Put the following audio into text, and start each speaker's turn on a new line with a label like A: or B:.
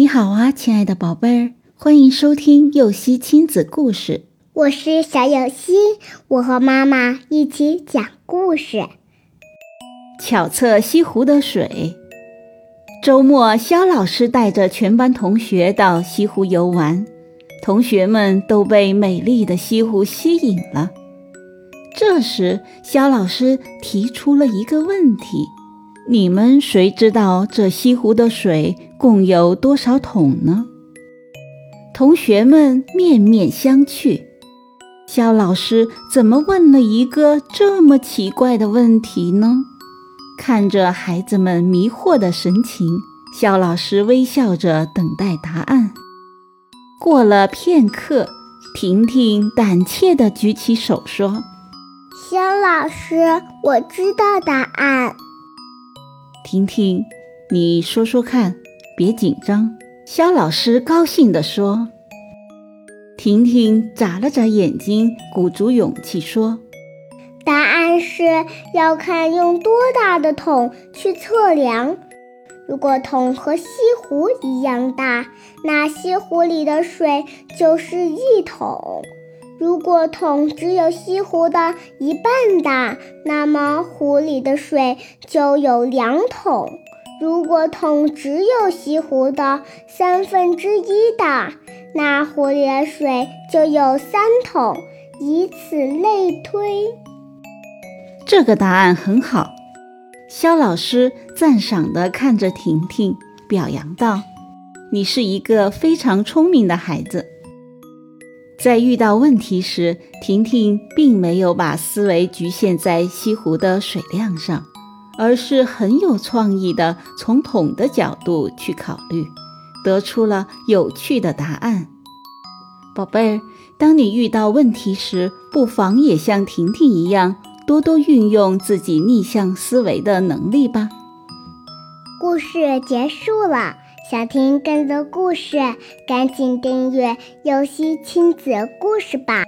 A: 你好啊，亲爱的宝贝儿，欢迎收听幼熙亲子故事。
B: 我是小幼熙，我和妈妈一起讲故事。
A: 巧测西湖的水。周末，肖老师带着全班同学到西湖游玩，同学们都被美丽的西湖吸引了。这时，肖老师提出了一个问题：“你们谁知道这西湖的水共有多少桶呢？”同学们面面相觑。肖老师怎么问了一个这么奇怪的问题呢？看着孩子们迷惑的神情，肖老师微笑着等待答案。过了片刻，婷婷胆怯地举起手说：“
B: 肖老师，我知道答案。”
A: 婷婷，你说说看，别紧张。”肖老师高兴地说。婷婷眨了眨眼睛，鼓足勇气说。
B: 答案是要看用多大的桶去测量。如果桶和西湖一样大，那西湖里的水就是一桶；如果桶只有西湖的一半大，那么湖里的水就有两桶；如果桶只有西湖的三分之一大，那湖里的水就有三桶，以此类推。
A: 这个答案很好，肖老师赞赏地看着婷婷，表扬道：“你是一个非常聪明的孩子。”在遇到问题时，婷婷并没有把思维局限在西湖的水量上，而是很有创意的从桶的角度去考虑，得出了有趣的答案。宝贝儿，当你遇到问题时，不妨也像婷婷一样。多多运用自己逆向思维的能力吧。
B: 故事结束了，想听更多故事，赶紧订阅“游戏亲子故事”吧。